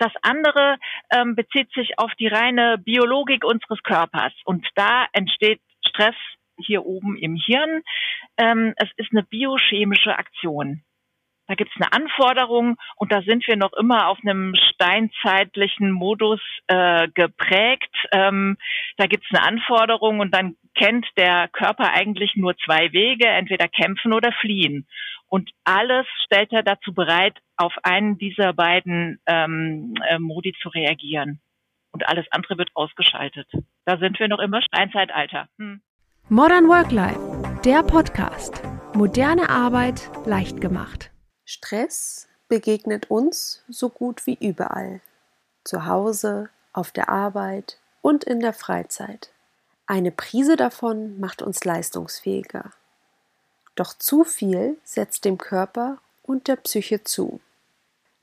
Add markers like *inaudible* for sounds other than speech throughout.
Das andere ähm, bezieht sich auf die reine Biologik unseres Körpers. Und da entsteht Stress hier oben im Hirn. Ähm, es ist eine biochemische Aktion. Da gibt es eine Anforderung und da sind wir noch immer auf einem steinzeitlichen Modus äh, geprägt. Ähm, da gibt es eine Anforderung und dann kennt der Körper eigentlich nur zwei Wege, entweder kämpfen oder fliehen. Und alles stellt er dazu bereit, auf einen dieser beiden ähm, äh, Modi zu reagieren. Und alles andere wird ausgeschaltet. Da sind wir noch immer Steinzeitalter. Hm. Modern Work Life, der Podcast. Moderne Arbeit leicht gemacht. Stress begegnet uns so gut wie überall. Zu Hause, auf der Arbeit und in der Freizeit. Eine Prise davon macht uns leistungsfähiger. Doch zu viel setzt dem Körper und der Psyche zu.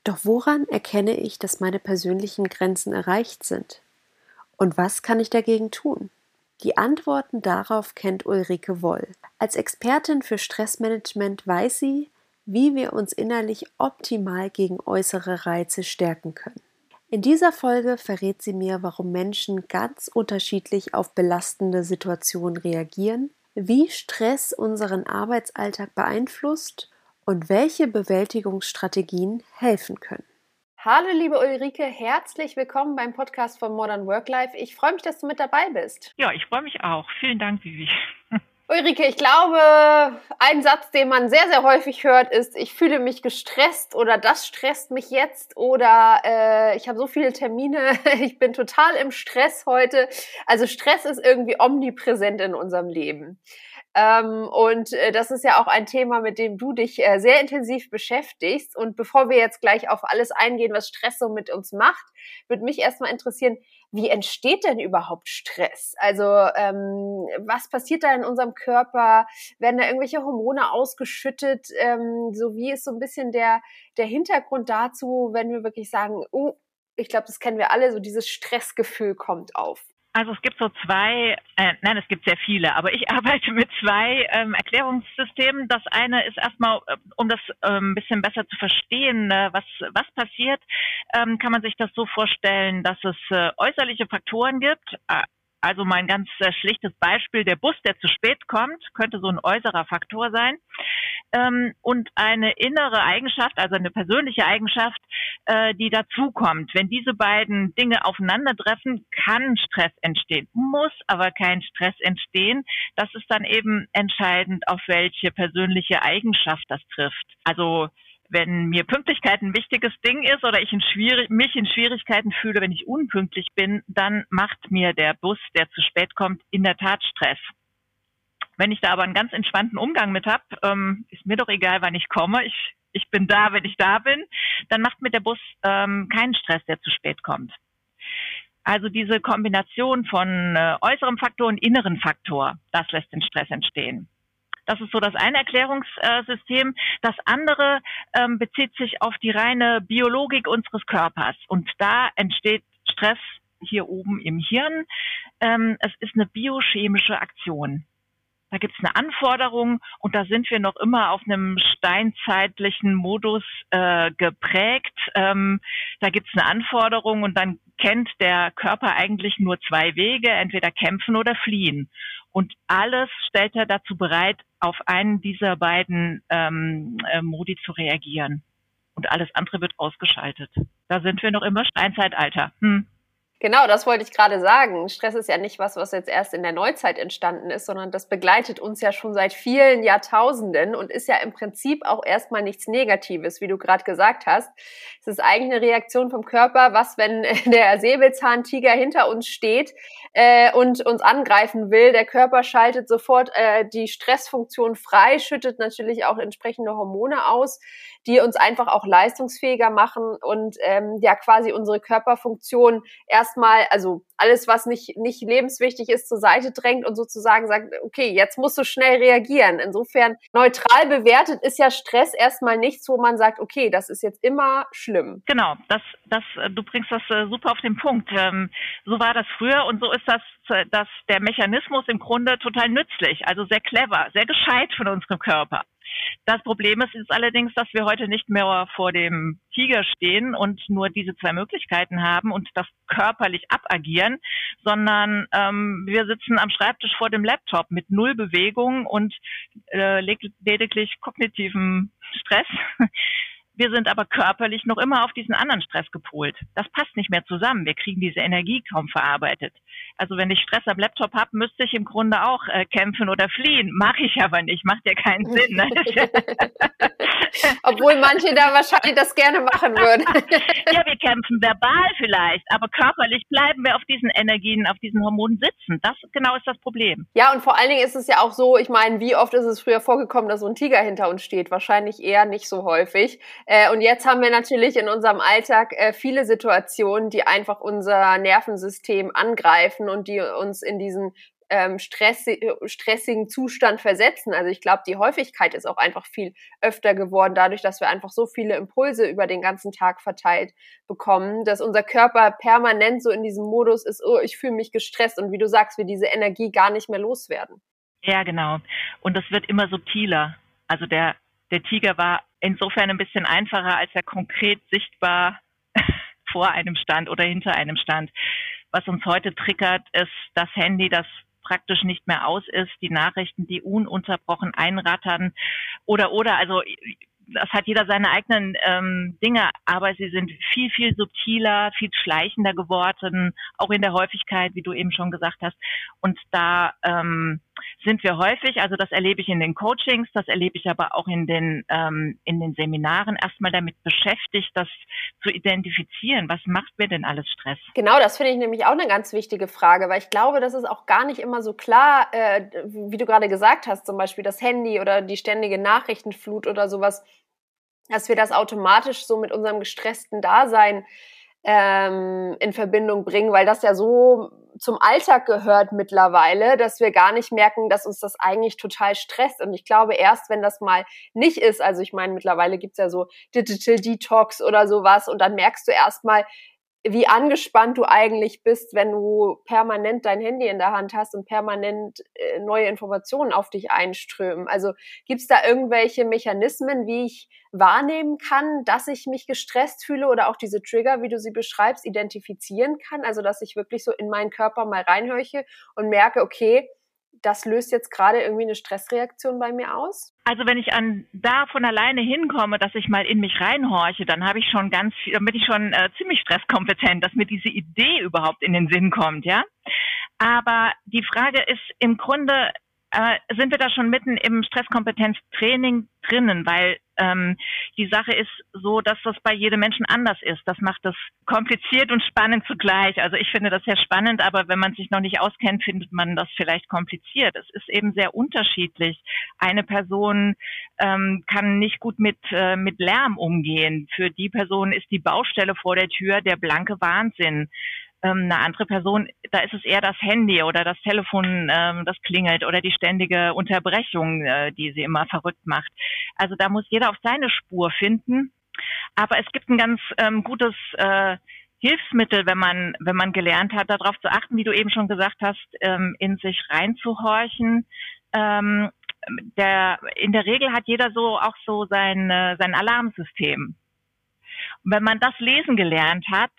Doch woran erkenne ich, dass meine persönlichen Grenzen erreicht sind? Und was kann ich dagegen tun? Die Antworten darauf kennt Ulrike Woll. Als Expertin für Stressmanagement weiß sie, wie wir uns innerlich optimal gegen äußere Reize stärken können. In dieser Folge verrät sie mir, warum Menschen ganz unterschiedlich auf belastende Situationen reagieren, wie Stress unseren Arbeitsalltag beeinflusst und welche Bewältigungsstrategien helfen können. Hallo liebe Ulrike, herzlich willkommen beim Podcast von Modern Work Life. Ich freue mich, dass du mit dabei bist. Ja, ich freue mich auch. Vielen Dank, Vivi. *laughs* Ulrike, ich glaube, ein Satz, den man sehr, sehr häufig hört, ist, ich fühle mich gestresst oder das stresst mich jetzt oder äh, ich habe so viele Termine, *laughs* ich bin total im Stress heute. Also Stress ist irgendwie omnipräsent in unserem Leben. Ähm, und äh, das ist ja auch ein Thema, mit dem du dich äh, sehr intensiv beschäftigst. Und bevor wir jetzt gleich auf alles eingehen, was Stress so mit uns macht, würde mich erstmal interessieren, wie entsteht denn überhaupt Stress? Also ähm, was passiert da in unserem Körper? Werden da irgendwelche Hormone ausgeschüttet? Ähm, so wie ist so ein bisschen der, der Hintergrund dazu, wenn wir wirklich sagen, oh, ich glaube, das kennen wir alle, so dieses Stressgefühl kommt auf. Also es gibt so zwei, äh, nein, es gibt sehr viele, aber ich *laughs* arbeite mit zwei ähm, Erklärungssystemen. Das eine ist erstmal, äh, um das ein bisschen besser zu verstehen, äh, was, was passiert, ähm, kann man sich das so vorstellen, dass es äh, äußerliche Faktoren gibt, äh, also mein ganz äh, schlichtes Beispiel, der Bus, der zu spät kommt, könnte so ein äußerer Faktor sein. Ähm, und eine innere Eigenschaft, also eine persönliche Eigenschaft, äh, die dazukommt. Wenn diese beiden Dinge aufeinandertreffen, kann Stress entstehen, muss aber kein Stress entstehen. Das ist dann eben entscheidend, auf welche persönliche Eigenschaft das trifft. Also wenn mir Pünktlichkeit ein wichtiges Ding ist oder ich in mich in Schwierigkeiten fühle, wenn ich unpünktlich bin, dann macht mir der Bus, der zu spät kommt, in der Tat Stress. Wenn ich da aber einen ganz entspannten Umgang mit habe, ähm, ist mir doch egal, wann ich komme. Ich, ich bin da, wenn ich da bin. Dann macht mir der Bus ähm, keinen Stress, der zu spät kommt. Also diese Kombination von äh, äußerem Faktor und inneren Faktor, das lässt den Stress entstehen. Das ist so das eine Erklärungssystem. Das andere ähm, bezieht sich auf die reine Biologik unseres Körpers. Und da entsteht Stress hier oben im Hirn. Ähm, es ist eine biochemische Aktion. Da gibt es eine Anforderung und da sind wir noch immer auf einem steinzeitlichen Modus äh, geprägt. Ähm, da gibt es eine Anforderung und dann kennt der Körper eigentlich nur zwei Wege, entweder kämpfen oder fliehen. Und alles stellt er dazu bereit, auf einen dieser beiden ähm, äh, Modi zu reagieren. Und alles andere wird ausgeschaltet. Da sind wir noch immer Steinzeitalter. Hm. Genau, das wollte ich gerade sagen. Stress ist ja nicht was, was jetzt erst in der Neuzeit entstanden ist, sondern das begleitet uns ja schon seit vielen Jahrtausenden und ist ja im Prinzip auch erstmal nichts Negatives, wie du gerade gesagt hast. Es ist eigentlich eine Reaktion vom Körper, was, wenn *laughs* der Säbelzahntiger hinter uns steht äh, und uns angreifen will, der Körper schaltet sofort äh, die Stressfunktion frei, schüttet natürlich auch entsprechende Hormone aus, die uns einfach auch leistungsfähiger machen und ähm, ja quasi unsere Körperfunktion erstmal, also alles, was nicht, nicht lebenswichtig ist, zur Seite drängt und sozusagen sagt, okay, jetzt musst du schnell reagieren. Insofern neutral bewertet ist ja Stress erstmal nichts, wo man sagt, okay, das ist jetzt immer schlimm. Genau, das, das, du bringst das äh, super auf den Punkt. Ähm, so war das früher und so ist das, dass der Mechanismus im Grunde total nützlich, also sehr clever, sehr gescheit von unserem Körper. Das Problem ist, ist allerdings, dass wir heute nicht mehr vor dem Tiger stehen und nur diese zwei Möglichkeiten haben und das körperlich abagieren, sondern ähm, wir sitzen am Schreibtisch vor dem Laptop mit null Bewegung und äh, lediglich kognitiven Stress. Wir sind aber körperlich noch immer auf diesen anderen Stress gepolt. Das passt nicht mehr zusammen. Wir kriegen diese Energie kaum verarbeitet. Also wenn ich Stress am Laptop habe, müsste ich im Grunde auch äh, kämpfen oder fliehen. Mache ich aber nicht. Macht ja keinen Sinn. Ne? *laughs* *laughs* Obwohl manche da wahrscheinlich das gerne machen würden. *laughs* ja, wir kämpfen verbal vielleicht, aber körperlich bleiben wir auf diesen Energien, auf diesen Hormonen sitzen. Das genau ist das Problem. Ja, und vor allen Dingen ist es ja auch so, ich meine, wie oft ist es früher vorgekommen, dass so ein Tiger hinter uns steht? Wahrscheinlich eher nicht so häufig. Äh, und jetzt haben wir natürlich in unserem Alltag äh, viele Situationen, die einfach unser Nervensystem angreifen und die uns in diesen ähm, stressi stressigen Zustand versetzen. Also ich glaube, die Häufigkeit ist auch einfach viel öfter geworden, dadurch, dass wir einfach so viele Impulse über den ganzen Tag verteilt bekommen, dass unser Körper permanent so in diesem Modus ist, oh, ich fühle mich gestresst und wie du sagst, wir diese Energie gar nicht mehr loswerden. Ja, genau. Und das wird immer subtiler. Also der der Tiger war insofern ein bisschen einfacher, als er konkret sichtbar *laughs* vor einem stand oder hinter einem stand. Was uns heute triggert, ist das Handy, das praktisch nicht mehr aus ist, die Nachrichten, die ununterbrochen einrattern oder oder also das hat jeder seine eigenen ähm, Dinge, aber sie sind viel, viel subtiler, viel schleichender geworden, auch in der Häufigkeit, wie du eben schon gesagt hast. Und da ähm, sind wir häufig, also das erlebe ich in den Coachings, das erlebe ich aber auch in den, ähm, in den Seminaren, erstmal damit beschäftigt, das zu identifizieren. Was macht mir denn alles Stress? Genau, das finde ich nämlich auch eine ganz wichtige Frage, weil ich glaube, das ist auch gar nicht immer so klar, äh, wie du gerade gesagt hast, zum Beispiel das Handy oder die ständige Nachrichtenflut oder sowas, dass wir das automatisch so mit unserem gestressten Dasein ähm, in Verbindung bringen, weil das ja so zum Alltag gehört mittlerweile, dass wir gar nicht merken, dass uns das eigentlich total stresst. Und ich glaube, erst wenn das mal nicht ist, also ich meine, mittlerweile gibt's ja so Digital Detox oder sowas, und dann merkst du erstmal, wie angespannt du eigentlich bist, wenn du permanent dein Handy in der Hand hast und permanent äh, neue Informationen auf dich einströmen. Also gibt es da irgendwelche Mechanismen, wie ich wahrnehmen kann, dass ich mich gestresst fühle oder auch diese Trigger, wie du sie beschreibst, identifizieren kann? Also dass ich wirklich so in meinen Körper mal reinhöche und merke, okay, das löst jetzt gerade irgendwie eine Stressreaktion bei mir aus? Also wenn ich an da von alleine hinkomme, dass ich mal in mich reinhorche, dann habe ich schon ganz viel, dann bin ich schon äh, ziemlich stresskompetent, dass mir diese Idee überhaupt in den Sinn kommt, ja. Aber die Frage ist im Grunde, sind wir da schon mitten im Stresskompetenztraining drinnen, weil ähm, die Sache ist so, dass das bei jedem Menschen anders ist. Das macht das kompliziert und spannend zugleich. Also ich finde das sehr spannend, aber wenn man sich noch nicht auskennt, findet man das vielleicht kompliziert. Es ist eben sehr unterschiedlich. Eine Person ähm, kann nicht gut mit, äh, mit Lärm umgehen. Für die Person ist die Baustelle vor der Tür der blanke Wahnsinn ähm, eine andere Person, da ist es eher das Handy oder das Telefon, ähm, das klingelt oder die ständige Unterbrechung, äh, die sie immer verrückt macht. Also da muss jeder auf seine Spur finden. Aber es gibt ein ganz ähm, gutes äh, Hilfsmittel, wenn man, wenn man gelernt hat, darauf zu achten, wie du eben schon gesagt hast, ähm, in sich reinzuhorchen. Ähm, der, in der Regel hat jeder so auch so sein, äh, sein Alarmsystem. Und wenn man das lesen gelernt hat,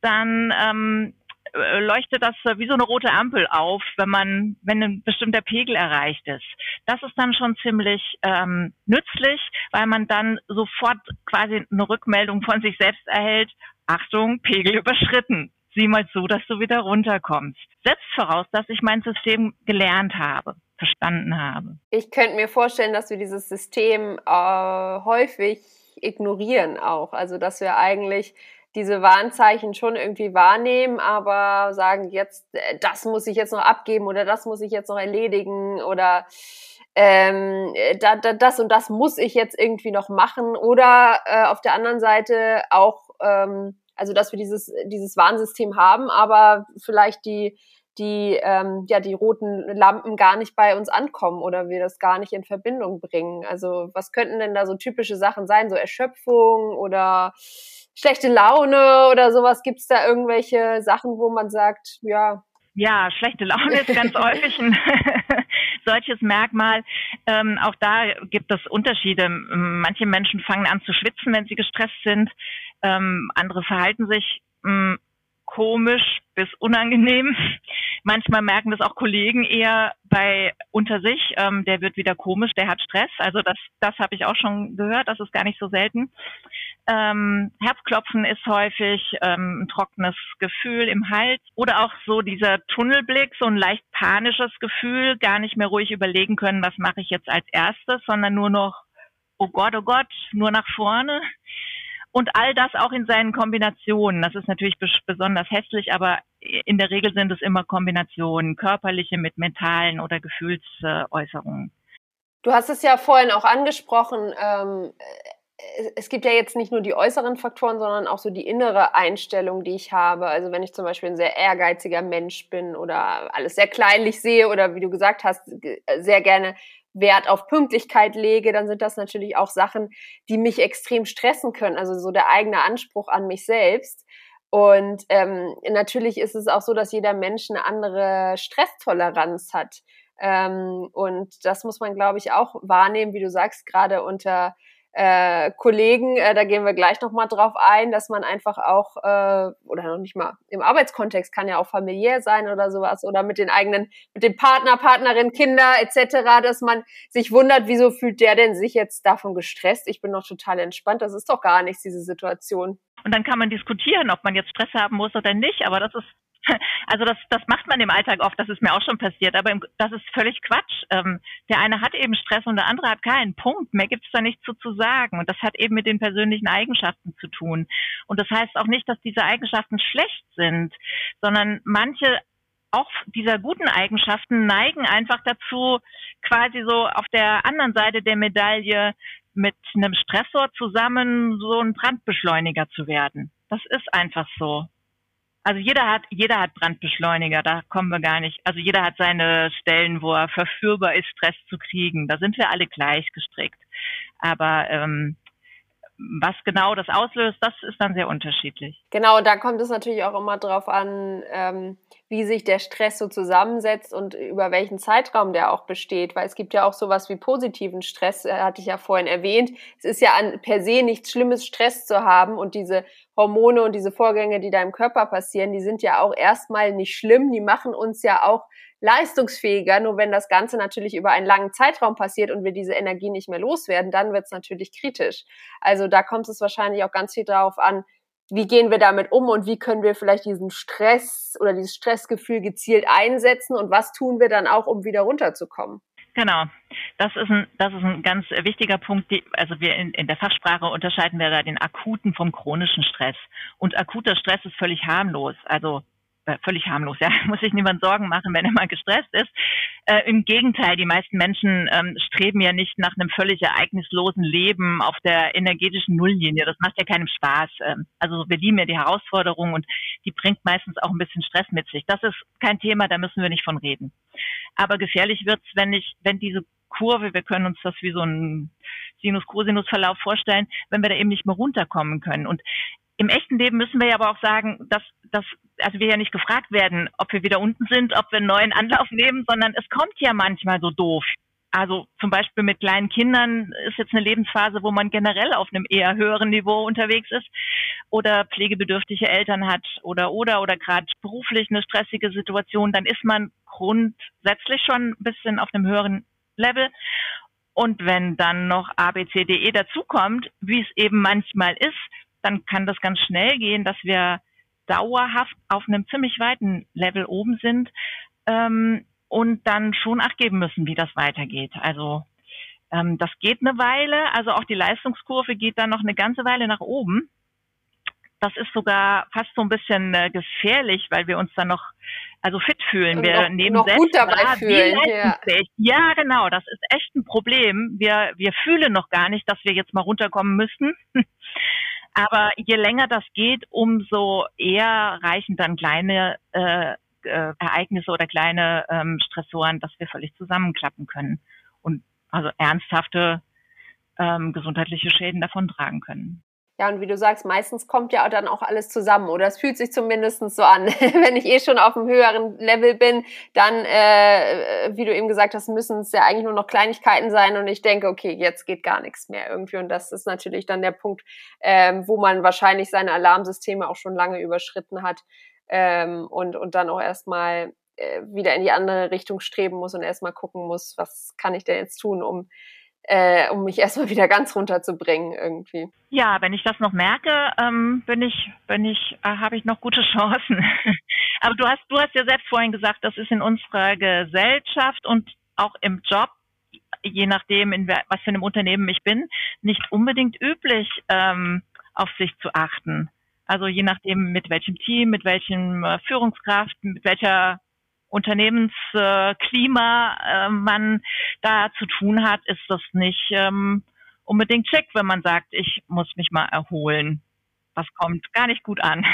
dann ähm, äh, leuchtet das wie so eine rote Ampel auf, wenn man, wenn ein bestimmter Pegel erreicht ist. Das ist dann schon ziemlich ähm, nützlich, weil man dann sofort quasi eine Rückmeldung von sich selbst erhält. Achtung, Pegel überschritten. Sieh mal zu, dass du wieder runterkommst. Setzt voraus, dass ich mein System gelernt habe, verstanden habe. Ich könnte mir vorstellen, dass wir dieses System äh, häufig ignorieren auch. Also dass wir eigentlich diese Warnzeichen schon irgendwie wahrnehmen, aber sagen jetzt, äh, das muss ich jetzt noch abgeben oder das muss ich jetzt noch erledigen oder ähm, da, da, das und das muss ich jetzt irgendwie noch machen oder äh, auf der anderen Seite auch, ähm, also dass wir dieses, dieses Warnsystem haben, aber vielleicht die die ähm, ja die roten Lampen gar nicht bei uns ankommen oder wir das gar nicht in Verbindung bringen. Also was könnten denn da so typische Sachen sein, so Erschöpfung oder schlechte Laune oder sowas? Gibt es da irgendwelche Sachen, wo man sagt, ja. Ja, schlechte Laune ist ganz *laughs* häufig ein, *laughs* solches Merkmal. Ähm, auch da gibt es Unterschiede. Manche Menschen fangen an zu schwitzen, wenn sie gestresst sind. Ähm, andere verhalten sich mh, komisch bis unangenehm. *laughs* Manchmal merken das auch Kollegen eher bei unter sich. Ähm, der wird wieder komisch, der hat Stress. Also das, das habe ich auch schon gehört. Das ist gar nicht so selten. Ähm, Herzklopfen ist häufig ähm, ein trockenes Gefühl im Hals oder auch so dieser Tunnelblick, so ein leicht panisches Gefühl, gar nicht mehr ruhig überlegen können, was mache ich jetzt als erstes, sondern nur noch, oh Gott, oh Gott, nur nach vorne. Und all das auch in seinen Kombinationen. Das ist natürlich besonders hässlich, aber in der Regel sind es immer Kombinationen, körperliche mit mentalen oder Gefühlsäußerungen. Du hast es ja vorhin auch angesprochen. Ähm, es gibt ja jetzt nicht nur die äußeren Faktoren, sondern auch so die innere Einstellung, die ich habe. Also wenn ich zum Beispiel ein sehr ehrgeiziger Mensch bin oder alles sehr kleinlich sehe oder wie du gesagt hast, sehr gerne Wert auf Pünktlichkeit lege, dann sind das natürlich auch Sachen, die mich extrem stressen können. Also so der eigene Anspruch an mich selbst. Und ähm, natürlich ist es auch so, dass jeder Mensch eine andere Stresstoleranz hat. Ähm, und das muss man, glaube ich, auch wahrnehmen, wie du sagst, gerade unter äh, Kollegen, äh, da gehen wir gleich nochmal drauf ein, dass man einfach auch, äh, oder noch nicht mal im Arbeitskontext, kann ja auch familiär sein oder sowas, oder mit den eigenen, mit dem Partner, Partnerin, Kinder etc., dass man sich wundert, wieso fühlt der denn sich jetzt davon gestresst? Ich bin noch total entspannt, das ist doch gar nichts, diese Situation. Und dann kann man diskutieren, ob man jetzt Stress haben muss oder nicht, aber das ist *laughs* also das, das macht man im Alltag oft, das ist mir auch schon passiert, aber im, das ist völlig Quatsch. Ähm, der eine hat eben Stress und der andere hat keinen. Punkt. Mehr gibt's da nicht zu, zu sagen. Und das hat eben mit den persönlichen Eigenschaften zu tun. Und das heißt auch nicht, dass diese Eigenschaften schlecht sind, sondern manche auch dieser guten Eigenschaften neigen einfach dazu, quasi so auf der anderen Seite der Medaille mit einem Stressor zusammen so ein Brandbeschleuniger zu werden. Das ist einfach so. Also jeder hat, jeder hat Brandbeschleuniger, da kommen wir gar nicht. Also jeder hat seine Stellen, wo er verführbar ist, Stress zu kriegen. Da sind wir alle gleich gestrickt. Aber ähm, was genau das auslöst, das ist dann sehr unterschiedlich. Genau, da kommt es natürlich auch immer drauf an, ähm, wie sich der Stress so zusammensetzt und über welchen Zeitraum der auch besteht. Weil es gibt ja auch sowas wie positiven Stress, äh, hatte ich ja vorhin erwähnt. Es ist ja an, per se nichts Schlimmes, Stress zu haben und diese Hormone und diese Vorgänge, die da im Körper passieren, die sind ja auch erstmal nicht schlimm. Die machen uns ja auch leistungsfähiger. Nur wenn das Ganze natürlich über einen langen Zeitraum passiert und wir diese Energie nicht mehr loswerden, dann wird es natürlich kritisch. Also da kommt es wahrscheinlich auch ganz viel darauf an, wie gehen wir damit um und wie können wir vielleicht diesen Stress oder dieses Stressgefühl gezielt einsetzen und was tun wir dann auch, um wieder runterzukommen. Genau, das ist ein, das ist ein ganz wichtiger Punkt. Die, also wir in, in der Fachsprache unterscheiden wir da den akuten vom chronischen Stress. Und akuter Stress ist völlig harmlos. Also völlig harmlos, *laughs* ja, muss sich niemand Sorgen machen, wenn er mal gestresst ist. Äh, Im Gegenteil, die meisten Menschen ähm, streben ja nicht nach einem völlig ereignislosen Leben auf der energetischen Nulllinie. Das macht ja keinem Spaß. Ähm, also wir lieben ja die Herausforderung und die bringt meistens auch ein bisschen Stress mit sich. Das ist kein Thema, da müssen wir nicht von reden. Aber gefährlich wird's, wenn ich, wenn diese Kurve, wir können uns das wie so ein Sinus-Cosinus-Verlauf vorstellen, wenn wir da eben nicht mehr runterkommen können. Und im echten Leben müssen wir ja aber auch sagen, dass, dass also wir ja nicht gefragt werden, ob wir wieder unten sind, ob wir einen neuen Anlauf nehmen, sondern es kommt ja manchmal so doof. Also zum Beispiel mit kleinen Kindern ist jetzt eine Lebensphase, wo man generell auf einem eher höheren Niveau unterwegs ist oder pflegebedürftige Eltern hat oder oder oder gerade beruflich eine stressige Situation, dann ist man grundsätzlich schon ein bisschen auf einem höheren Level. Und wenn dann noch A, B, C, D, E dazukommt, wie es eben manchmal ist, dann kann das ganz schnell gehen, dass wir dauerhaft auf einem ziemlich weiten Level oben sind ähm, und dann schon Acht geben müssen, wie das weitergeht. Also ähm, das geht eine Weile, also auch die Leistungskurve geht dann noch eine ganze Weile nach oben. Das ist sogar fast so ein bisschen äh, gefährlich, weil wir uns dann noch also fit fühlen. Wir noch, nehmen noch gut dabei fühlen. Ja. ja, genau. Das ist echt ein Problem. Wir wir fühlen noch gar nicht, dass wir jetzt mal runterkommen müssten. Aber je länger das geht, umso eher reichen dann kleine äh, äh, Ereignisse oder kleine ähm, Stressoren, dass wir völlig zusammenklappen können und also ernsthafte ähm, gesundheitliche Schäden davon tragen können. Ja, und wie du sagst, meistens kommt ja dann auch alles zusammen oder? Es fühlt sich zumindest so an. *laughs* Wenn ich eh schon auf einem höheren Level bin, dann, äh, wie du eben gesagt hast, müssen es ja eigentlich nur noch Kleinigkeiten sein. Und ich denke, okay, jetzt geht gar nichts mehr irgendwie. Und das ist natürlich dann der Punkt, ähm, wo man wahrscheinlich seine Alarmsysteme auch schon lange überschritten hat ähm, und, und dann auch erstmal äh, wieder in die andere Richtung streben muss und erstmal gucken muss, was kann ich denn jetzt tun, um äh, um mich erstmal wieder ganz runterzubringen irgendwie. Ja, wenn ich das noch merke, ähm, bin ich, bin ich, äh, habe ich noch gute *laughs* Chancen. Aber du hast, du hast ja selbst vorhin gesagt, das ist in unserer Gesellschaft und auch im Job, je nachdem, in was für einem Unternehmen ich bin, nicht unbedingt üblich, ähm, auf sich zu achten. Also je nachdem, mit welchem Team, mit welchem äh, Führungskraft, mit welcher Unternehmensklima äh, man da zu tun hat, ist das nicht ähm, unbedingt schick, wenn man sagt, ich muss mich mal erholen. Das kommt gar nicht gut an.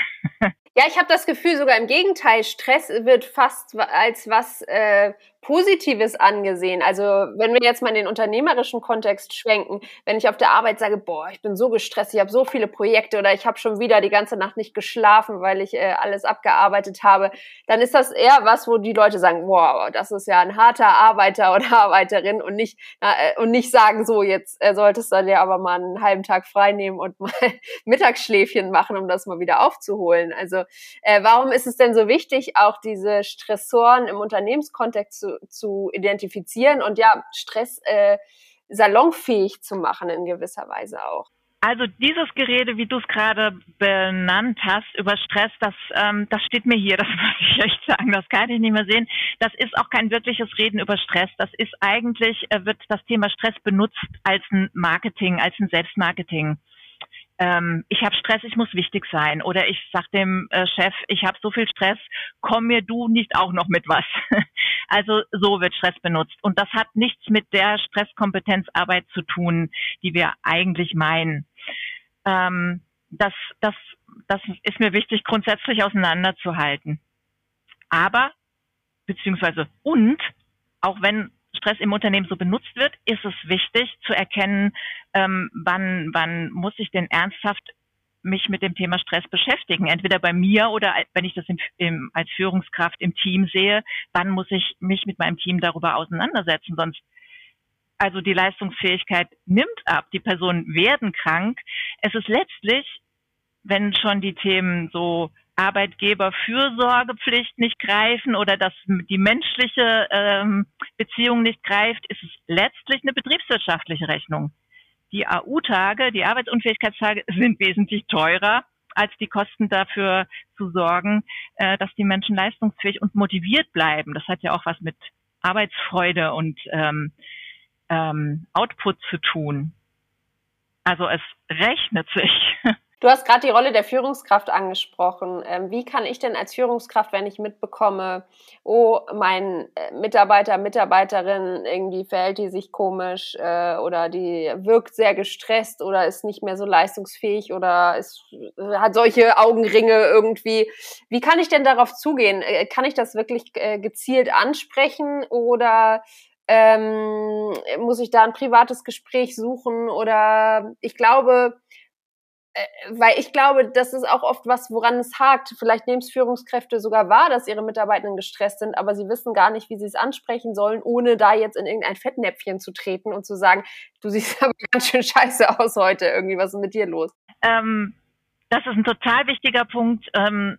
*laughs* Ja, ich habe das Gefühl, sogar im Gegenteil, Stress wird fast als was äh, Positives angesehen. Also wenn wir jetzt mal in den unternehmerischen Kontext schwenken, wenn ich auf der Arbeit sage, boah, ich bin so gestresst, ich habe so viele Projekte oder ich habe schon wieder die ganze Nacht nicht geschlafen, weil ich äh, alles abgearbeitet habe, dann ist das eher was, wo die Leute sagen, wow, das ist ja ein harter Arbeiter oder Arbeiterin und nicht äh, und nicht sagen, so jetzt äh, solltest du dir aber mal einen halben Tag frei nehmen und mal *laughs* Mittagsschläfchen machen, um das mal wieder aufzuholen. Also äh, warum ist es denn so wichtig, auch diese Stressoren im Unternehmenskontext zu zu, identifizieren und ja, Stress äh, salonfähig zu machen in gewisser Weise auch. Also dieses Gerede, wie du es gerade benannt hast, über Stress, das, ähm, das steht mir hier, das *laughs* muss ich echt sagen, das kann ich nicht mehr sehen. Das ist auch kein wirkliches Reden über Stress. Das ist eigentlich, äh, wird das Thema Stress benutzt als ein Marketing, als ein Selbstmarketing ähm, ich habe Stress, ich muss wichtig sein. Oder ich sag dem äh, Chef, ich habe so viel Stress, komm mir du nicht auch noch mit was. *laughs* also so wird Stress benutzt. Und das hat nichts mit der Stresskompetenzarbeit zu tun, die wir eigentlich meinen. Ähm, das, das, das ist mir wichtig, grundsätzlich auseinanderzuhalten. Aber, beziehungsweise und, auch wenn Stress im Unternehmen so benutzt wird, ist es wichtig zu erkennen, ähm, wann, wann muss ich denn ernsthaft mich mit dem Thema Stress beschäftigen. Entweder bei mir oder wenn ich das im, im, als Führungskraft im Team sehe, wann muss ich mich mit meinem Team darüber auseinandersetzen. Sonst, also die Leistungsfähigkeit nimmt ab, die Personen werden krank. Es ist letztlich, wenn schon die Themen so Arbeitgeberfürsorgepflicht nicht greifen oder dass die menschliche ähm, Beziehung nicht greift, ist es letztlich eine betriebswirtschaftliche Rechnung. Die AU-Tage, die Arbeitsunfähigkeitstage sind wesentlich teurer als die Kosten dafür zu sorgen, äh, dass die Menschen leistungsfähig und motiviert bleiben. Das hat ja auch was mit Arbeitsfreude und ähm, ähm, Output zu tun. Also es rechnet sich. *laughs* Du hast gerade die Rolle der Führungskraft angesprochen. Ähm, wie kann ich denn als Führungskraft, wenn ich mitbekomme, oh, mein äh, Mitarbeiter, Mitarbeiterin, irgendwie verhält die sich komisch äh, oder die wirkt sehr gestresst oder ist nicht mehr so leistungsfähig oder ist, hat solche Augenringe irgendwie. Wie kann ich denn darauf zugehen? Äh, kann ich das wirklich gezielt ansprechen oder ähm, muss ich da ein privates Gespräch suchen oder ich glaube, weil ich glaube, das ist auch oft was, woran es hakt. Vielleicht nehmen es Führungskräfte sogar wahr, dass ihre Mitarbeitenden gestresst sind, aber sie wissen gar nicht, wie sie es ansprechen sollen, ohne da jetzt in irgendein Fettnäpfchen zu treten und zu sagen, du siehst *laughs* aber ganz schön scheiße aus heute, irgendwie, was ist mit dir los? Ähm, das ist ein total wichtiger Punkt. Ähm,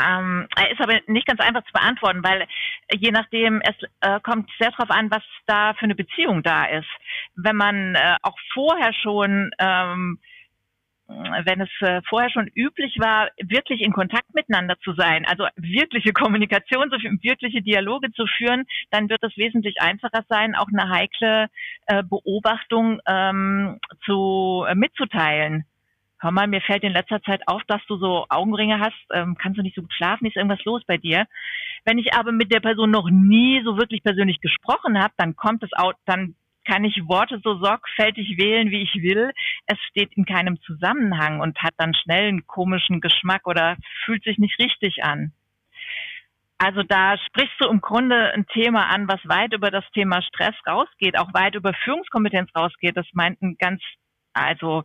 ähm, er ist aber nicht ganz einfach zu beantworten, weil je nachdem, es äh, kommt sehr darauf an, was da für eine Beziehung da ist. Wenn man äh, auch vorher schon ähm, wenn es äh, vorher schon üblich war, wirklich in Kontakt miteinander zu sein, also wirkliche Kommunikation, wirkliche Dialoge zu führen, dann wird es wesentlich einfacher sein, auch eine heikle äh, Beobachtung ähm, zu äh, mitzuteilen. Hör mal, mir fällt in letzter Zeit auf, dass du so Augenringe hast. Ähm, kannst du nicht so gut schlafen? Ist irgendwas los bei dir? Wenn ich aber mit der Person noch nie so wirklich persönlich gesprochen habe, dann kommt es auch, dann kann ich Worte so sorgfältig wählen, wie ich will. Es steht in keinem Zusammenhang und hat dann schnell einen komischen Geschmack oder fühlt sich nicht richtig an. Also da sprichst du im Grunde ein Thema an, was weit über das Thema Stress rausgeht, auch weit über Führungskompetenz rausgeht. Das meint ein ganz, also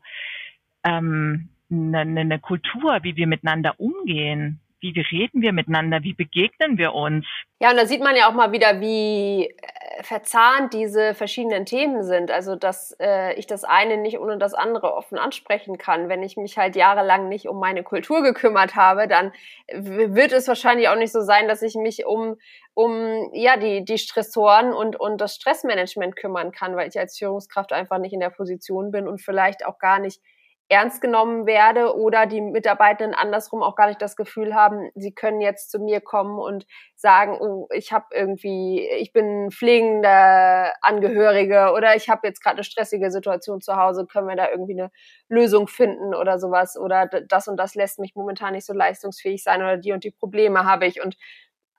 ähm, eine, eine Kultur, wie wir miteinander umgehen wie reden wir miteinander, wie begegnen wir uns. Ja, und da sieht man ja auch mal wieder, wie äh, verzahnt diese verschiedenen Themen sind. Also, dass äh, ich das eine nicht ohne das andere offen ansprechen kann. Wenn ich mich halt jahrelang nicht um meine Kultur gekümmert habe, dann wird es wahrscheinlich auch nicht so sein, dass ich mich um um ja die die Stressoren und und das Stressmanagement kümmern kann, weil ich als Führungskraft einfach nicht in der Position bin und vielleicht auch gar nicht ernst genommen werde oder die Mitarbeitenden andersrum auch gar nicht das Gefühl haben, sie können jetzt zu mir kommen und sagen, oh, ich habe irgendwie, ich bin pflegender Angehörige oder ich habe jetzt gerade eine stressige Situation zu Hause, können wir da irgendwie eine Lösung finden oder sowas oder das und das lässt mich momentan nicht so leistungsfähig sein oder die und die Probleme habe ich und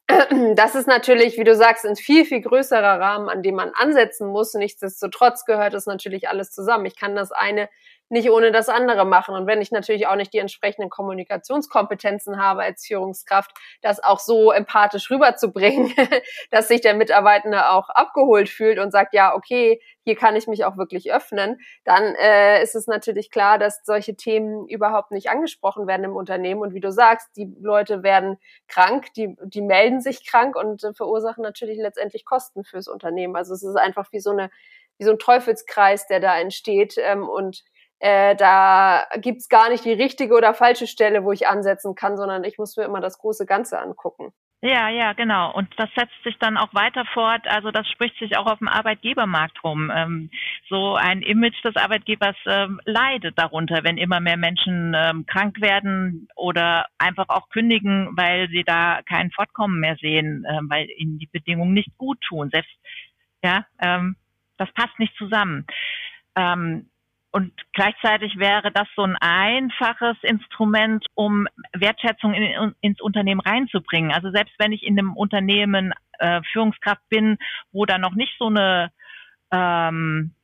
*clears throat* das ist natürlich, wie du sagst, ein viel, viel größerer Rahmen, an dem man ansetzen muss. Nichtsdestotrotz gehört es natürlich alles zusammen. Ich kann das eine nicht ohne das andere machen. Und wenn ich natürlich auch nicht die entsprechenden Kommunikationskompetenzen habe als Führungskraft, das auch so empathisch rüberzubringen, *laughs* dass sich der Mitarbeitende auch abgeholt fühlt und sagt, ja, okay, hier kann ich mich auch wirklich öffnen, dann äh, ist es natürlich klar, dass solche Themen überhaupt nicht angesprochen werden im Unternehmen. Und wie du sagst, die Leute werden krank, die, die melden sich krank und äh, verursachen natürlich letztendlich Kosten fürs Unternehmen. Also es ist einfach wie so eine wie so ein Teufelskreis, der da entsteht. Ähm, und äh, da gibt's gar nicht die richtige oder falsche Stelle, wo ich ansetzen kann, sondern ich muss mir immer das große Ganze angucken. Ja, ja, genau. Und das setzt sich dann auch weiter fort. Also das spricht sich auch auf dem Arbeitgebermarkt rum. Ähm, so ein Image des Arbeitgebers ähm, leidet darunter, wenn immer mehr Menschen ähm, krank werden oder einfach auch kündigen, weil sie da kein Fortkommen mehr sehen, ähm, weil ihnen die Bedingungen nicht gut tun. Selbst, ja, ähm, das passt nicht zusammen. Ähm, und gleichzeitig wäre das so ein einfaches Instrument, um Wertschätzung in, ins Unternehmen reinzubringen. Also selbst wenn ich in einem Unternehmen äh, Führungskraft bin, wo da noch nicht so eine ähm,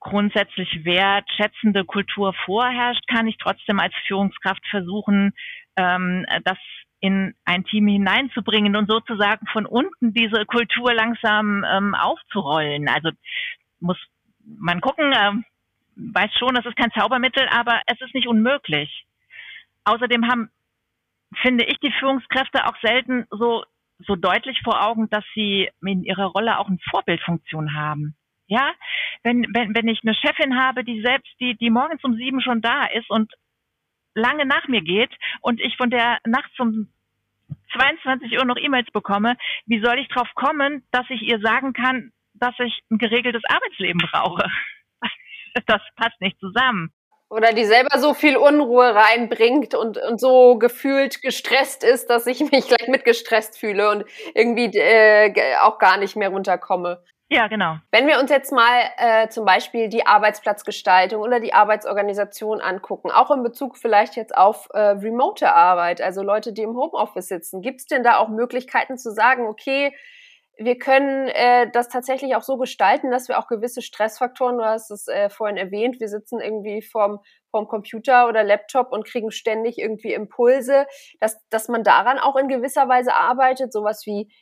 grundsätzlich wertschätzende Kultur vorherrscht, kann ich trotzdem als Führungskraft versuchen, ähm, das in ein Team hineinzubringen und sozusagen von unten diese Kultur langsam ähm, aufzurollen. Also muss man gucken, äh, weiß schon, das ist kein Zaubermittel, aber es ist nicht unmöglich. Außerdem haben, finde ich, die Führungskräfte auch selten so, so deutlich vor Augen, dass sie in ihrer Rolle auch eine Vorbildfunktion haben. Ja, wenn, wenn, wenn ich eine Chefin habe, die selbst, die, die morgens um sieben schon da ist und lange nach mir geht und ich von der nachts um 22 Uhr noch E-Mails bekomme, wie soll ich drauf kommen, dass ich ihr sagen kann, dass ich ein geregeltes Arbeitsleben brauche? *laughs* das passt nicht zusammen. Oder die selber so viel Unruhe reinbringt und, und so gefühlt gestresst ist, dass ich mich gleich mitgestresst fühle und irgendwie äh, auch gar nicht mehr runterkomme. Ja, genau. Wenn wir uns jetzt mal äh, zum Beispiel die Arbeitsplatzgestaltung oder die Arbeitsorganisation angucken, auch in Bezug vielleicht jetzt auf äh, remote Arbeit, also Leute, die im Homeoffice sitzen, gibt es denn da auch Möglichkeiten zu sagen, okay, wir können äh, das tatsächlich auch so gestalten, dass wir auch gewisse Stressfaktoren, du hast es äh, vorhin erwähnt, wir sitzen irgendwie vorm, vorm Computer oder Laptop und kriegen ständig irgendwie Impulse, dass, dass man daran auch in gewisser Weise arbeitet, sowas wie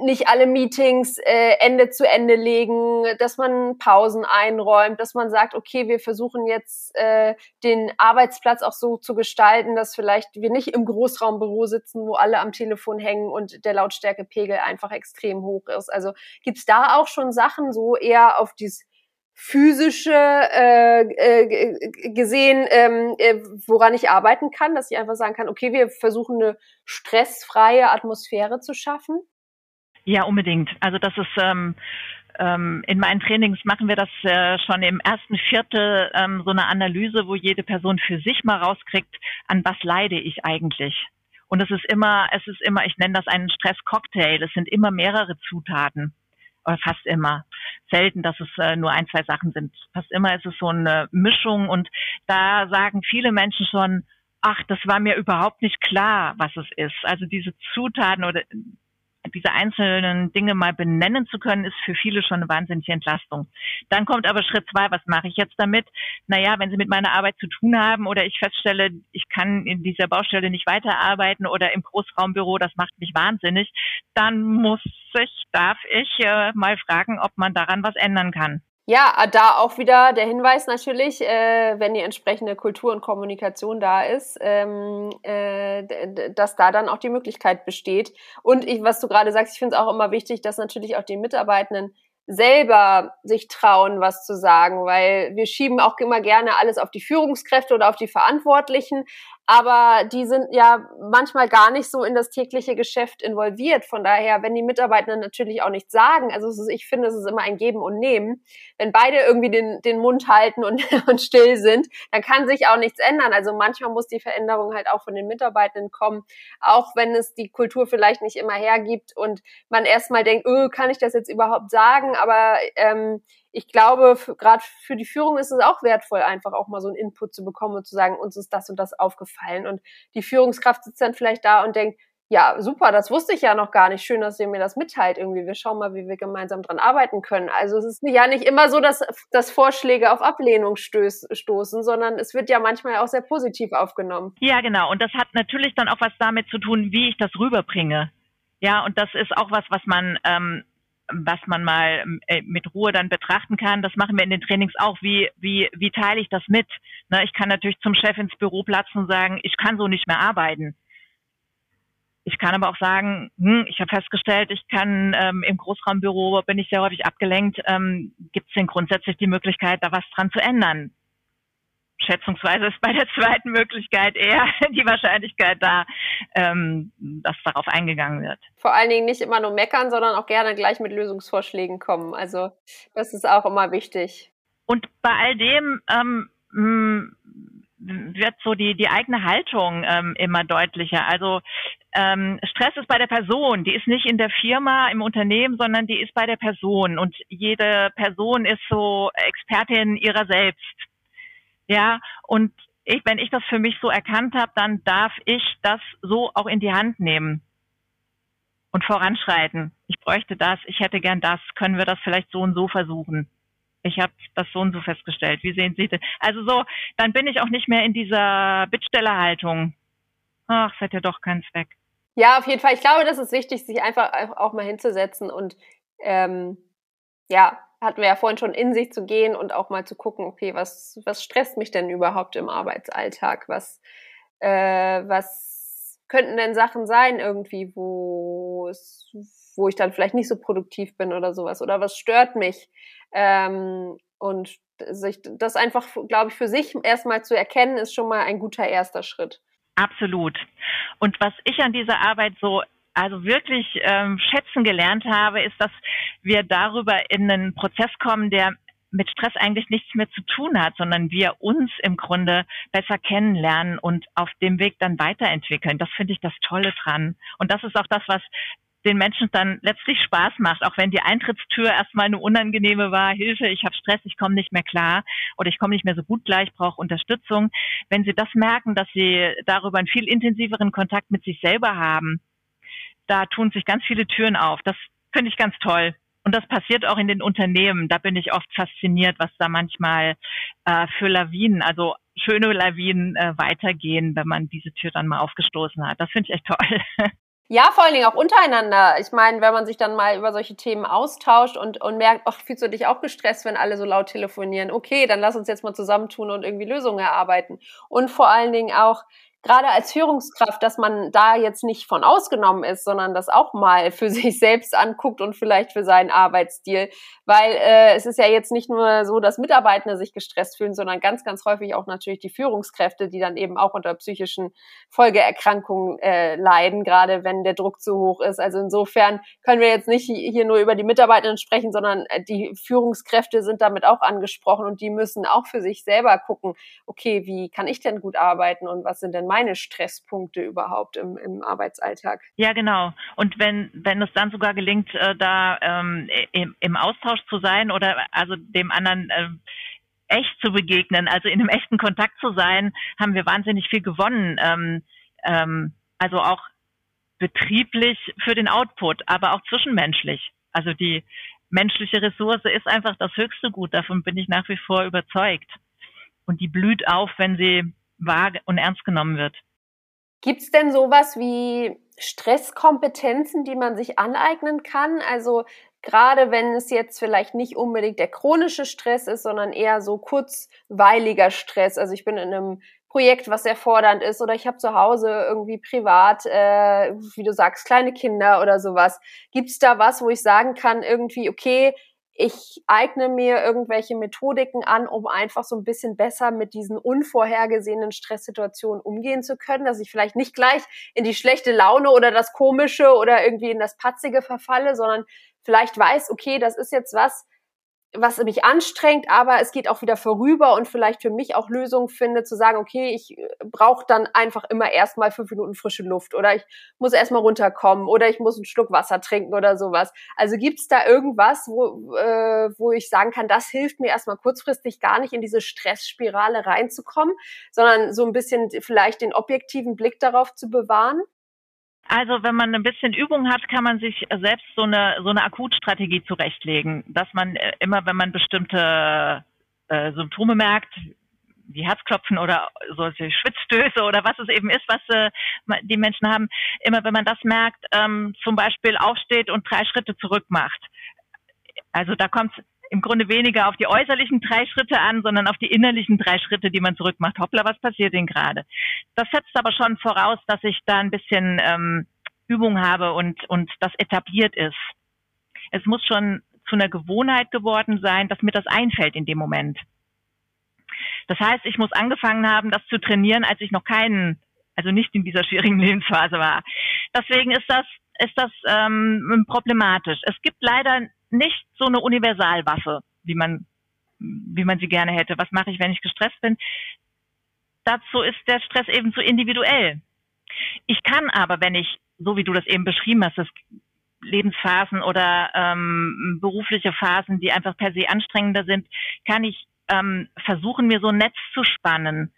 nicht alle Meetings äh, Ende zu Ende legen, dass man Pausen einräumt, dass man sagt, okay, wir versuchen jetzt äh, den Arbeitsplatz auch so zu gestalten, dass vielleicht wir nicht im Großraumbüro sitzen, wo alle am Telefon hängen und der Lautstärkepegel einfach extrem hoch ist. Also gibt's da auch schon Sachen so eher auf dieses physische äh, äh, gesehen, ähm, äh, woran ich arbeiten kann, dass ich einfach sagen kann, okay, wir versuchen eine stressfreie Atmosphäre zu schaffen? Ja, unbedingt. Also das ist ähm, ähm, in meinen Trainings machen wir das äh, schon im ersten Viertel ähm, so eine Analyse, wo jede Person für sich mal rauskriegt, an was leide ich eigentlich. Und es ist immer, es ist immer, ich nenne das einen Stresscocktail. Es sind immer mehrere Zutaten. Oder fast immer. Selten, dass es äh, nur ein, zwei Sachen sind. Fast immer ist es so eine Mischung und da sagen viele Menschen schon, ach, das war mir überhaupt nicht klar, was es ist. Also diese Zutaten oder diese einzelnen Dinge mal benennen zu können, ist für viele schon eine wahnsinnige Entlastung. Dann kommt aber Schritt zwei, was mache ich jetzt damit? Naja, wenn Sie mit meiner Arbeit zu tun haben oder ich feststelle, ich kann in dieser Baustelle nicht weiterarbeiten oder im Großraumbüro, das macht mich wahnsinnig, dann muss ich, darf ich äh, mal fragen, ob man daran was ändern kann. Ja, da auch wieder der Hinweis natürlich, äh, wenn die entsprechende Kultur und Kommunikation da ist, ähm, äh, dass da dann auch die Möglichkeit besteht. Und ich, was du gerade sagst, ich finde es auch immer wichtig, dass natürlich auch die Mitarbeitenden selber sich trauen, was zu sagen, weil wir schieben auch immer gerne alles auf die Führungskräfte oder auf die Verantwortlichen, aber die sind ja manchmal gar nicht so in das tägliche Geschäft involviert. Von daher, wenn die Mitarbeitenden natürlich auch nichts sagen, also ist, ich finde, es ist immer ein Geben und Nehmen. Wenn beide irgendwie den, den Mund halten und, *laughs* und still sind, dann kann sich auch nichts ändern. Also manchmal muss die Veränderung halt auch von den Mitarbeitenden kommen, auch wenn es die Kultur vielleicht nicht immer hergibt und man erstmal denkt, öh, kann ich das jetzt überhaupt sagen? Aber ähm, ich glaube, gerade für die Führung ist es auch wertvoll, einfach auch mal so einen Input zu bekommen und zu sagen, uns ist das und das aufgefallen. Und die Führungskraft sitzt dann vielleicht da und denkt, ja, super, das wusste ich ja noch gar nicht. Schön, dass ihr mir das mitteilt irgendwie. Wir schauen mal, wie wir gemeinsam dran arbeiten können. Also es ist ja nicht immer so, dass, dass Vorschläge auf Ablehnung stöß, stoßen, sondern es wird ja manchmal auch sehr positiv aufgenommen. Ja, genau. Und das hat natürlich dann auch was damit zu tun, wie ich das rüberbringe. Ja, und das ist auch was, was man ähm, was man mal äh, mit Ruhe dann betrachten kann. Das machen wir in den Trainings auch. Wie, wie, wie teile ich das mit? Ne, ich kann natürlich zum Chef ins Büro platzen und sagen, ich kann so nicht mehr arbeiten. Ich kann aber auch sagen, hm, ich habe festgestellt, ich kann ähm, im Großraumbüro bin ich sehr häufig abgelenkt. Ähm, Gibt es denn grundsätzlich die Möglichkeit, da was dran zu ändern? Schätzungsweise ist bei der zweiten Möglichkeit eher *laughs* die Wahrscheinlichkeit da, ähm, dass darauf eingegangen wird. Vor allen Dingen nicht immer nur meckern, sondern auch gerne gleich mit Lösungsvorschlägen kommen. Also das ist auch immer wichtig. Und bei all dem ähm, wird so die, die eigene Haltung ähm, immer deutlicher. Also ähm, Stress ist bei der Person, die ist nicht in der Firma, im Unternehmen, sondern die ist bei der Person. Und jede Person ist so Expertin ihrer selbst. Ja, und ich, wenn ich das für mich so erkannt habe, dann darf ich das so auch in die Hand nehmen und voranschreiten. Ich bräuchte das, ich hätte gern das, können wir das vielleicht so und so versuchen. Ich habe das so und so festgestellt. Wie sehen Sie das? Also so, dann bin ich auch nicht mehr in dieser Bittstellerhaltung. Ach, es hat ja doch keinen Zweck. Ja, auf jeden Fall. Ich glaube, das ist wichtig, sich einfach auch mal hinzusetzen und ähm, ja, hatten wir ja vorhin schon, in sich zu gehen und auch mal zu gucken, okay, was, was stresst mich denn überhaupt im Arbeitsalltag? Was, äh, was könnten denn Sachen sein irgendwie, wo es, wo ich dann vielleicht nicht so produktiv bin oder sowas? Oder was stört mich? Ähm, und sich das einfach, glaube ich, für sich erstmal zu erkennen, ist schon mal ein guter erster Schritt. Absolut. Und was ich an dieser Arbeit so also wirklich ähm, schätzen gelernt habe, ist, dass wir darüber in einen Prozess kommen, der mit Stress eigentlich nichts mehr zu tun hat, sondern wir uns im Grunde besser kennenlernen und auf dem Weg dann weiterentwickeln. Das finde ich das Tolle dran. Und das ist auch das, was den Menschen dann letztlich Spaß macht, auch wenn die Eintrittstür erstmal eine unangenehme war, Hilfe, ich habe Stress, ich komme nicht mehr klar oder ich komme nicht mehr so gut klar, ich brauche Unterstützung. Wenn sie das merken, dass sie darüber einen viel intensiveren Kontakt mit sich selber haben, da tun sich ganz viele Türen auf. Das finde ich ganz toll. Und das passiert auch in den Unternehmen. Da bin ich oft fasziniert, was da manchmal äh, für Lawinen, also schöne Lawinen äh, weitergehen, wenn man diese Tür dann mal aufgestoßen hat. Das finde ich echt toll. *laughs* Ja, vor allen Dingen auch untereinander. Ich meine, wenn man sich dann mal über solche Themen austauscht und, und merkt, ach, fühlst du dich auch gestresst, wenn alle so laut telefonieren? Okay, dann lass uns jetzt mal zusammentun und irgendwie Lösungen erarbeiten. Und vor allen Dingen auch, gerade als Führungskraft, dass man da jetzt nicht von ausgenommen ist, sondern das auch mal für *laughs* sich selbst anguckt und vielleicht für seinen Arbeitsstil. Weil äh, es ist ja jetzt nicht nur so, dass Mitarbeitende sich gestresst fühlen, sondern ganz, ganz häufig auch natürlich die Führungskräfte, die dann eben auch unter psychischen Folgeerkrankungen äh, leiden, gerade wenn der Druck zu hoch ist. Also insofern können wir jetzt nicht hier nur über die Mitarbeitenden sprechen, sondern äh, die Führungskräfte sind damit auch angesprochen und die müssen auch für sich selber gucken, okay, wie kann ich denn gut arbeiten und was sind denn meine Stresspunkte überhaupt im, im Arbeitsalltag? Ja, genau. Und wenn, wenn es dann sogar gelingt, äh, da ähm, im, im, Austausch zu sein oder also dem anderen äh, echt zu begegnen, also in einem echten Kontakt zu sein, haben wir wahnsinnig viel gewonnen. Ähm, ähm, also auch betrieblich für den Output, aber auch zwischenmenschlich. Also die menschliche Ressource ist einfach das höchste Gut. Davon bin ich nach wie vor überzeugt. Und die blüht auf, wenn sie wahr und ernst genommen wird. Gibt es denn sowas wie Stresskompetenzen, die man sich aneignen kann? Also gerade wenn es jetzt vielleicht nicht unbedingt der chronische Stress ist, sondern eher so kurzweiliger Stress. Also ich bin in einem Projekt, was sehr fordernd ist, oder ich habe zu Hause irgendwie privat, äh, wie du sagst, kleine Kinder oder sowas. Gibt es da was, wo ich sagen kann, irgendwie, okay, ich eigne mir irgendwelche Methodiken an, um einfach so ein bisschen besser mit diesen unvorhergesehenen Stresssituationen umgehen zu können, dass ich vielleicht nicht gleich in die schlechte Laune oder das Komische oder irgendwie in das Patzige verfalle, sondern vielleicht weiß, okay, das ist jetzt was, was mich anstrengt, aber es geht auch wieder vorüber und vielleicht für mich auch Lösungen finde, zu sagen, okay, ich äh, brauche dann einfach immer erstmal fünf Minuten frische Luft oder ich muss erstmal runterkommen oder ich muss einen Schluck Wasser trinken oder sowas. Also gibt's da irgendwas, wo, äh, wo ich sagen kann, das hilft mir erstmal kurzfristig gar nicht in diese Stressspirale reinzukommen, sondern so ein bisschen vielleicht den objektiven Blick darauf zu bewahren? Also wenn man ein bisschen Übung hat, kann man sich selbst so eine so eine Akutstrategie zurechtlegen, dass man äh, immer, wenn man bestimmte äh, Symptome merkt, wie Herzklopfen oder solche Schwitzstöße oder was es eben ist, was äh, die Menschen haben, immer wenn man das merkt, ähm, zum Beispiel aufsteht und drei Schritte zurück macht. Also da kommt im Grunde weniger auf die äußerlichen drei Schritte an, sondern auf die innerlichen drei Schritte, die man zurückmacht. Hoppla, was passiert denn gerade? Das setzt aber schon voraus, dass ich da ein bisschen ähm, Übung habe und, und das etabliert ist. Es muss schon zu einer Gewohnheit geworden sein, dass mir das einfällt in dem Moment. Das heißt, ich muss angefangen haben, das zu trainieren, als ich noch keinen, also nicht in dieser schwierigen *laughs* Lebensphase war. Deswegen ist das ist das ähm, problematisch. Es gibt leider nicht so eine Universalwaffe, wie man, wie man sie gerne hätte. Was mache ich, wenn ich gestresst bin? Dazu ist der Stress eben zu individuell. Ich kann aber, wenn ich, so wie du das eben beschrieben hast, das Lebensphasen oder ähm, berufliche Phasen, die einfach per se anstrengender sind, kann ich ähm, versuchen, mir so ein Netz zu spannen,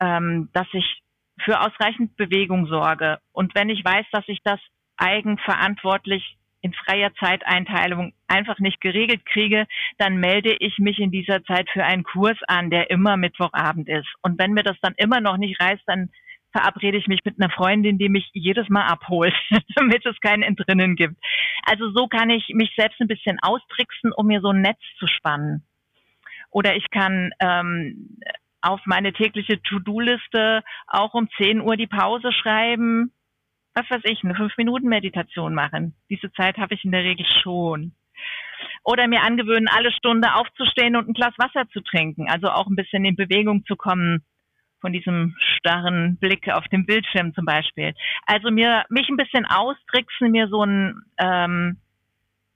ähm, dass ich für ausreichend Bewegung sorge. Und wenn ich weiß, dass ich das eigenverantwortlich in freier Zeiteinteilung einfach nicht geregelt kriege, dann melde ich mich in dieser Zeit für einen Kurs an, der immer Mittwochabend ist. Und wenn mir das dann immer noch nicht reißt, dann verabrede ich mich mit einer Freundin, die mich jedes Mal abholt, *laughs* damit es kein Entrinnen gibt. Also so kann ich mich selbst ein bisschen austricksen, um mir so ein Netz zu spannen. Oder ich kann ähm, auf meine tägliche To-Do-Liste auch um 10 Uhr die Pause schreiben was weiß ich, eine fünf Minuten Meditation machen. Diese Zeit habe ich in der Regel schon. Oder mir angewöhnen, alle Stunde aufzustehen und ein Glas Wasser zu trinken. Also auch ein bisschen in Bewegung zu kommen von diesem starren Blick auf dem Bildschirm zum Beispiel. Also mir mich ein bisschen austricksen, mir so ein ähm,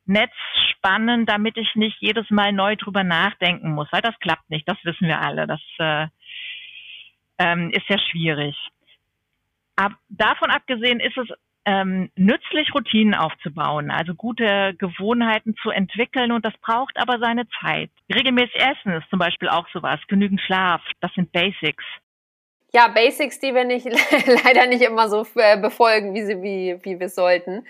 Netz spannen, damit ich nicht jedes Mal neu drüber nachdenken muss, weil das klappt nicht, das wissen wir alle. Das äh, ähm, ist ja schwierig. Ab, davon abgesehen ist es ähm, nützlich, Routinen aufzubauen, also gute Gewohnheiten zu entwickeln und das braucht aber seine Zeit. Regelmäßig Essen ist zum Beispiel auch sowas, genügend Schlaf, das sind Basics. Ja, Basics, die wir nicht *laughs* leider nicht immer so äh, befolgen, wie sie wie wie wir sollten.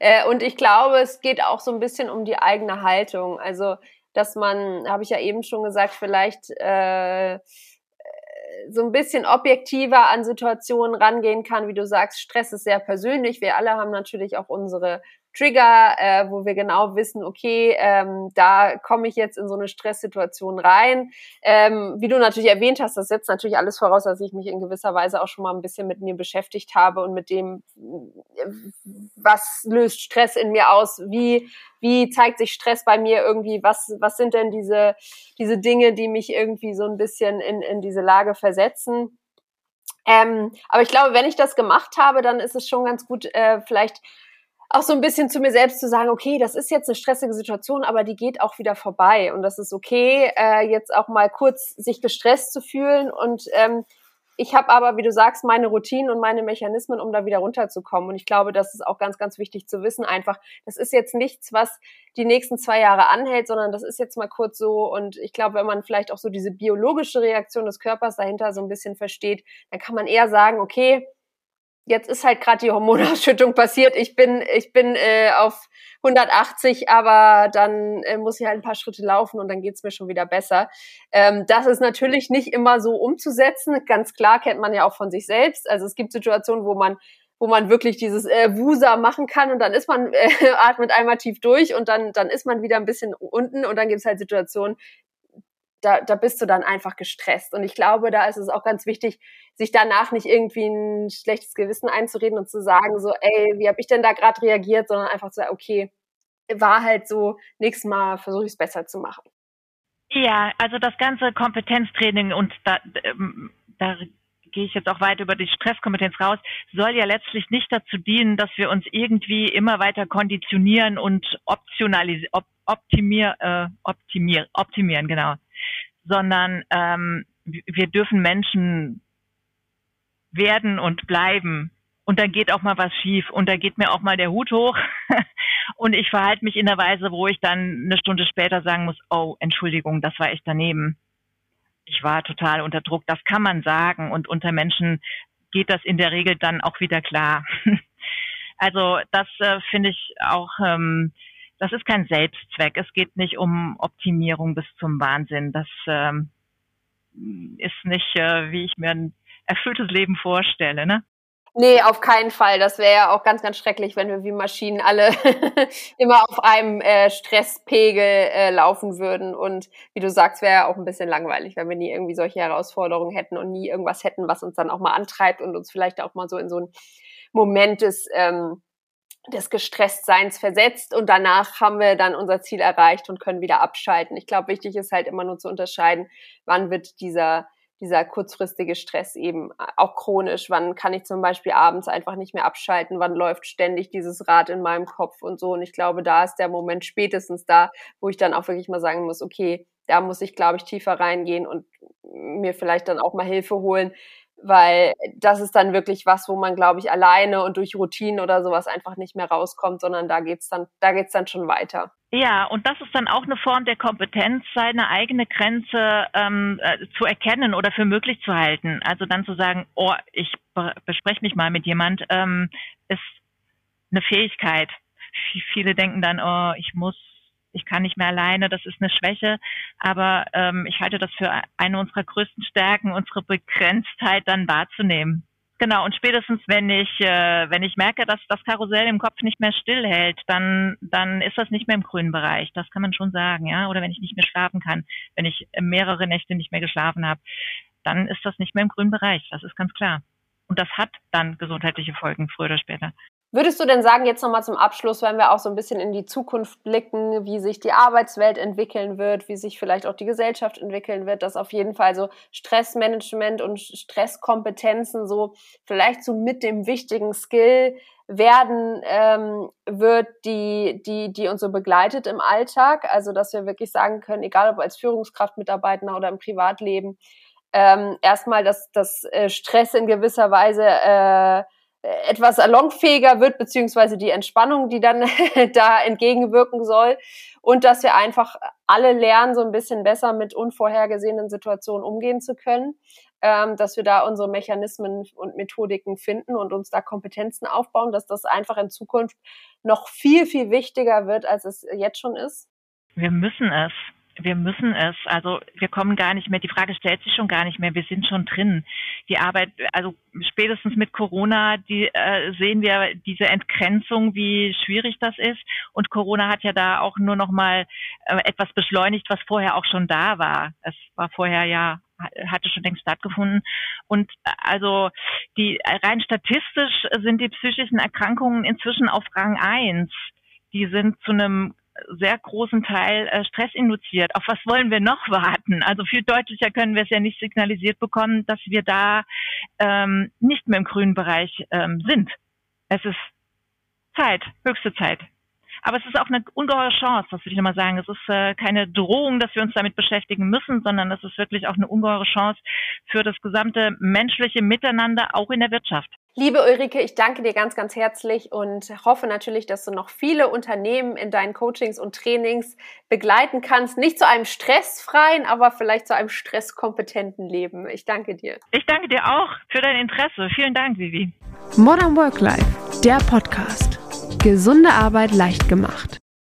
Äh, und ich glaube, es geht auch so ein bisschen um die eigene Haltung. Also, dass man, habe ich ja eben schon gesagt, vielleicht äh, so ein bisschen objektiver an Situationen rangehen kann. Wie du sagst, Stress ist sehr persönlich. Wir alle haben natürlich auch unsere Trigger, äh, wo wir genau wissen, okay, ähm, da komme ich jetzt in so eine Stresssituation rein. Ähm, wie du natürlich erwähnt hast, das setzt natürlich alles voraus, dass ich mich in gewisser Weise auch schon mal ein bisschen mit mir beschäftigt habe und mit dem, was löst Stress in mir aus, wie, wie zeigt sich Stress bei mir irgendwie, was, was sind denn diese, diese Dinge, die mich irgendwie so ein bisschen in, in diese Lage versetzen. Ähm, aber ich glaube, wenn ich das gemacht habe, dann ist es schon ganz gut, äh, vielleicht auch so ein bisschen zu mir selbst zu sagen, okay, das ist jetzt eine stressige Situation, aber die geht auch wieder vorbei und das ist okay, äh, jetzt auch mal kurz sich gestresst zu fühlen und ähm, ich habe aber, wie du sagst, meine Routinen und meine Mechanismen, um da wieder runterzukommen. Und ich glaube, das ist auch ganz, ganz wichtig zu wissen. Einfach, das ist jetzt nichts, was die nächsten zwei Jahre anhält, sondern das ist jetzt mal kurz so. Und ich glaube, wenn man vielleicht auch so diese biologische Reaktion des Körpers dahinter so ein bisschen versteht, dann kann man eher sagen, okay, jetzt ist halt gerade die Hormonausschüttung *laughs* passiert. Ich bin, ich bin äh, auf 180, aber dann äh, muss ich halt ein paar Schritte laufen und dann geht's mir schon wieder besser. Ähm, das ist natürlich nicht immer so umzusetzen. Ganz klar kennt man ja auch von sich selbst. Also es gibt Situationen, wo man wo man wirklich dieses äh, Wusa machen kann und dann ist man, *laughs* äh, atmet einmal tief durch und dann, dann ist man wieder ein bisschen unten und dann gibt es halt Situationen, da, da bist du dann einfach gestresst. Und ich glaube, da ist es auch ganz wichtig, sich danach nicht irgendwie ein schlechtes Gewissen einzureden und zu sagen, so, ey, wie habe ich denn da gerade reagiert, sondern einfach zu sagen, okay, war halt so, nächstes Mal versuche ich es besser zu machen. Ja, also das ganze Kompetenztraining und da, ähm, da gehe ich jetzt auch weit über die Stresskompetenz raus, soll ja letztlich nicht dazu dienen, dass wir uns irgendwie immer weiter konditionieren und optionalisieren, op, optimier, äh, optimier, optimieren, genau, sondern ähm, wir dürfen Menschen werden und bleiben. Und dann geht auch mal was schief und da geht mir auch mal der Hut hoch *laughs* und ich verhalte mich in der Weise, wo ich dann eine Stunde später sagen muss, oh, Entschuldigung, das war echt daneben ich war total unter Druck. Das kann man sagen und unter Menschen geht das in der Regel dann auch wieder klar. *laughs* also das äh, finde ich auch, ähm, das ist kein Selbstzweck. Es geht nicht um Optimierung bis zum Wahnsinn. Das ähm, ist nicht, äh, wie ich mir ein erfülltes Leben vorstelle. Ne? Nee, auf keinen Fall. Das wäre ja auch ganz, ganz schrecklich, wenn wir wie Maschinen alle *laughs* immer auf einem äh, Stresspegel äh, laufen würden. Und wie du sagst, wäre ja auch ein bisschen langweilig, wenn wir nie irgendwie solche Herausforderungen hätten und nie irgendwas hätten, was uns dann auch mal antreibt und uns vielleicht auch mal so in so einen Moment des, ähm, des Gestresstseins versetzt. Und danach haben wir dann unser Ziel erreicht und können wieder abschalten. Ich glaube, wichtig ist halt immer nur zu unterscheiden, wann wird dieser dieser kurzfristige Stress eben äh, auch chronisch. Wann kann ich zum Beispiel abends einfach nicht mehr abschalten? Wann läuft ständig dieses Rad in meinem Kopf und so? Und ich glaube, da ist der Moment spätestens da, wo ich dann auch wirklich mal sagen muss, okay, da muss ich, glaube ich, tiefer reingehen und mir vielleicht dann auch mal Hilfe holen, weil das ist dann wirklich was, wo man, glaube ich, alleine und durch Routinen oder sowas einfach nicht mehr rauskommt, sondern da geht's dann, da dann schon weiter. Ja, und das ist dann auch eine Form der Kompetenz, seine eigene Grenze ähm, äh, zu erkennen oder für möglich zu halten. Also dann zu sagen, oh, ich bespreche mich mal mit jemand, ähm, ist eine Fähigkeit. Viele denken dann, oh, ich muss ich kann nicht mehr alleine, das ist eine Schwäche, aber ähm, ich halte das für eine unserer größten Stärken, unsere Begrenztheit dann wahrzunehmen. Genau, und spätestens wenn ich, äh, wenn ich merke, dass das Karussell im Kopf nicht mehr stillhält, dann, dann ist das nicht mehr im grünen Bereich. Das kann man schon sagen, ja. Oder wenn ich nicht mehr schlafen kann, wenn ich mehrere Nächte nicht mehr geschlafen habe, dann ist das nicht mehr im grünen Bereich. Das ist ganz klar. Und das hat dann gesundheitliche Folgen, früher oder später. Würdest du denn sagen, jetzt nochmal zum Abschluss, wenn wir auch so ein bisschen in die Zukunft blicken, wie sich die Arbeitswelt entwickeln wird, wie sich vielleicht auch die Gesellschaft entwickeln wird, dass auf jeden Fall so Stressmanagement und Stresskompetenzen so vielleicht so mit dem wichtigen Skill werden ähm, wird, die, die, die uns so begleitet im Alltag. Also, dass wir wirklich sagen können, egal ob als Führungskraft, Mitarbeiter oder im Privatleben, ähm, erstmal, dass dass äh, Stress in gewisser Weise äh, etwas salonfähiger wird, beziehungsweise die Entspannung, die dann *laughs* da entgegenwirken soll. Und dass wir einfach alle lernen, so ein bisschen besser mit unvorhergesehenen Situationen umgehen zu können. Ähm, dass wir da unsere Mechanismen und Methodiken finden und uns da Kompetenzen aufbauen, dass das einfach in Zukunft noch viel, viel wichtiger wird, als es jetzt schon ist? Wir müssen es wir müssen es. Also wir kommen gar nicht mehr. Die Frage stellt sich schon gar nicht mehr. Wir sind schon drin. Die Arbeit, also spätestens mit Corona, die äh, sehen wir diese Entgrenzung, wie schwierig das ist. Und Corona hat ja da auch nur noch mal äh, etwas beschleunigt, was vorher auch schon da war. Es war vorher ja hatte schon längst stattgefunden. Und äh, also die rein statistisch sind die psychischen Erkrankungen inzwischen auf Rang eins. Die sind zu einem sehr großen Teil äh, Stress induziert. Auf was wollen wir noch warten? Also viel deutlicher können wir es ja nicht signalisiert bekommen, dass wir da ähm, nicht mehr im grünen Bereich ähm, sind. Es ist Zeit, höchste Zeit. Aber es ist auch eine ungeheure Chance, das würde ich nochmal sagen. Es ist äh, keine Drohung, dass wir uns damit beschäftigen müssen, sondern es ist wirklich auch eine ungeheure Chance für das gesamte menschliche Miteinander, auch in der Wirtschaft. Liebe Ulrike, ich danke dir ganz, ganz herzlich und hoffe natürlich, dass du noch viele Unternehmen in deinen Coachings und Trainings begleiten kannst. Nicht zu einem stressfreien, aber vielleicht zu einem stresskompetenten Leben. Ich danke dir. Ich danke dir auch für dein Interesse. Vielen Dank, Vivi. Modern Work Life, der Podcast. Gesunde Arbeit leicht gemacht.